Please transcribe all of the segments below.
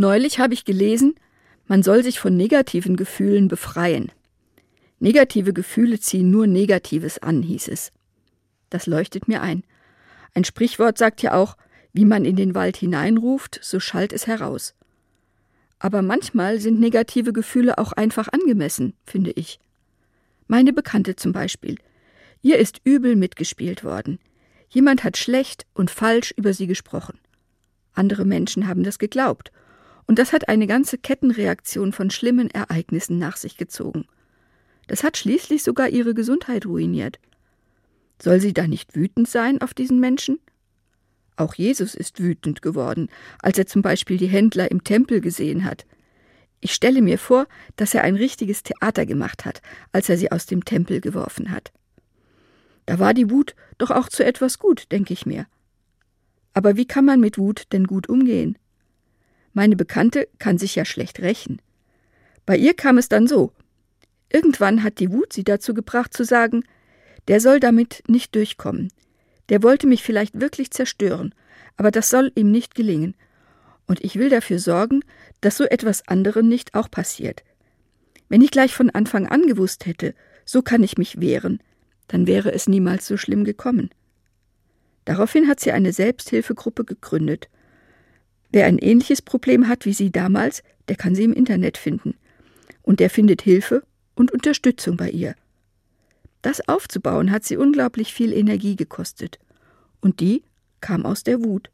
Neulich habe ich gelesen, man soll sich von negativen Gefühlen befreien. Negative Gefühle ziehen nur Negatives an, hieß es. Das leuchtet mir ein. Ein Sprichwort sagt ja auch, wie man in den Wald hineinruft, so schallt es heraus. Aber manchmal sind negative Gefühle auch einfach angemessen, finde ich. Meine Bekannte zum Beispiel. Ihr ist übel mitgespielt worden. Jemand hat schlecht und falsch über sie gesprochen. Andere Menschen haben das geglaubt. Und das hat eine ganze Kettenreaktion von schlimmen Ereignissen nach sich gezogen. Das hat schließlich sogar ihre Gesundheit ruiniert. Soll sie da nicht wütend sein auf diesen Menschen? Auch Jesus ist wütend geworden, als er zum Beispiel die Händler im Tempel gesehen hat. Ich stelle mir vor, dass er ein richtiges Theater gemacht hat, als er sie aus dem Tempel geworfen hat. Da war die Wut doch auch zu etwas gut, denke ich mir. Aber wie kann man mit Wut denn gut umgehen? Meine Bekannte kann sich ja schlecht rächen. Bei ihr kam es dann so. Irgendwann hat die Wut sie dazu gebracht zu sagen, der soll damit nicht durchkommen. Der wollte mich vielleicht wirklich zerstören, aber das soll ihm nicht gelingen. Und ich will dafür sorgen, dass so etwas anderen nicht auch passiert. Wenn ich gleich von Anfang an gewusst hätte, so kann ich mich wehren, dann wäre es niemals so schlimm gekommen. Daraufhin hat sie eine Selbsthilfegruppe gegründet. Wer ein ähnliches Problem hat wie sie damals, der kann sie im Internet finden. Und der findet Hilfe und Unterstützung bei ihr. Das aufzubauen hat sie unglaublich viel Energie gekostet. Und die kam aus der Wut.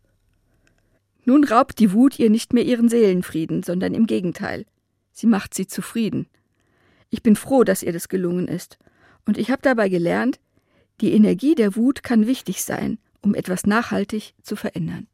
Nun raubt die Wut ihr nicht mehr ihren Seelenfrieden, sondern im Gegenteil. Sie macht sie zufrieden. Ich bin froh, dass ihr das gelungen ist. Und ich habe dabei gelernt, die Energie der Wut kann wichtig sein, um etwas nachhaltig zu verändern.